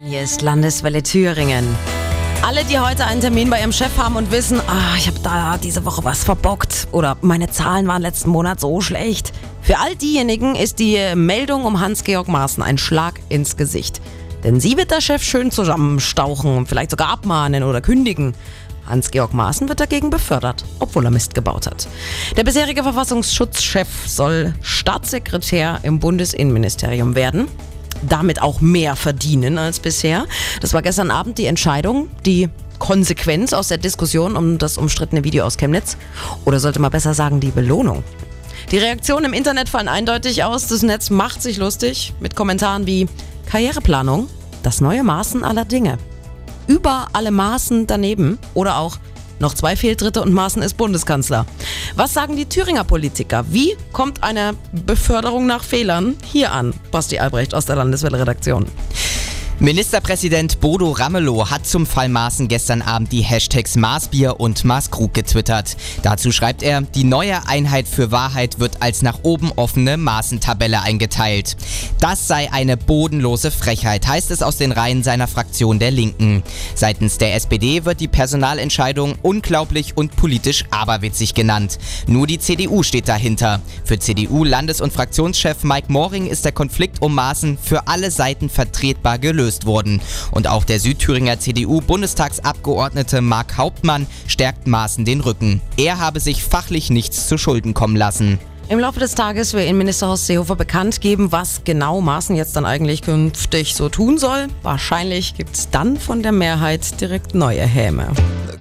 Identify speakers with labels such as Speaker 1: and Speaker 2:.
Speaker 1: Hier ist Landeswelle Thüringen. Alle, die heute einen Termin bei ihrem Chef haben und wissen, ah, ich habe da diese Woche was verbockt oder meine Zahlen waren letzten Monat so schlecht. Für all diejenigen ist die Meldung um Hans-Georg Maaßen ein Schlag ins Gesicht. Denn sie wird der Chef schön zusammenstauchen, vielleicht sogar abmahnen oder kündigen. Hans-Georg Maaßen wird dagegen befördert, obwohl er Mist gebaut hat. Der bisherige Verfassungsschutzchef soll Staatssekretär im Bundesinnenministerium werden damit auch mehr verdienen als bisher. Das war gestern Abend die Entscheidung, die Konsequenz aus der Diskussion um das umstrittene Video aus Chemnitz. Oder sollte man besser sagen, die Belohnung. Die Reaktionen im Internet fallen eindeutig aus. Das Netz macht sich lustig mit Kommentaren wie Karriereplanung, das neue Maßen aller Dinge. Über alle Maßen daneben oder auch noch zwei Fehltritte und Maaßen ist Bundeskanzler. Was sagen die Thüringer Politiker? Wie kommt eine Beförderung nach Fehlern hier an? Basti Albrecht aus der Landeswelle-Redaktion.
Speaker 2: Ministerpräsident Bodo Ramelow hat zum Fall Maaßen gestern Abend die Hashtags Maßbier und Maßkrug getwittert. Dazu schreibt er, die neue Einheit für Wahrheit wird als nach oben offene Maßentabelle eingeteilt. Das sei eine bodenlose Frechheit, heißt es aus den Reihen seiner Fraktion der Linken. Seitens der SPD wird die Personalentscheidung unglaublich und politisch aberwitzig genannt. Nur die CDU steht dahinter. Für CDU-Landes- und Fraktionschef Mike Moring ist der Konflikt um Maaßen für alle Seiten vertretbar gelöst gelöst wurden. Und auch der Südthüringer CDU-Bundestagsabgeordnete Mark Hauptmann stärkt Maaßen den Rücken. Er habe sich fachlich nichts zu Schulden kommen lassen.
Speaker 1: Im Laufe des Tages will Innenminister Horst Seehofer bekannt geben, was genau Maaßen jetzt dann eigentlich künftig so tun soll. Wahrscheinlich gibt es dann von der Mehrheit direkt neue Häme.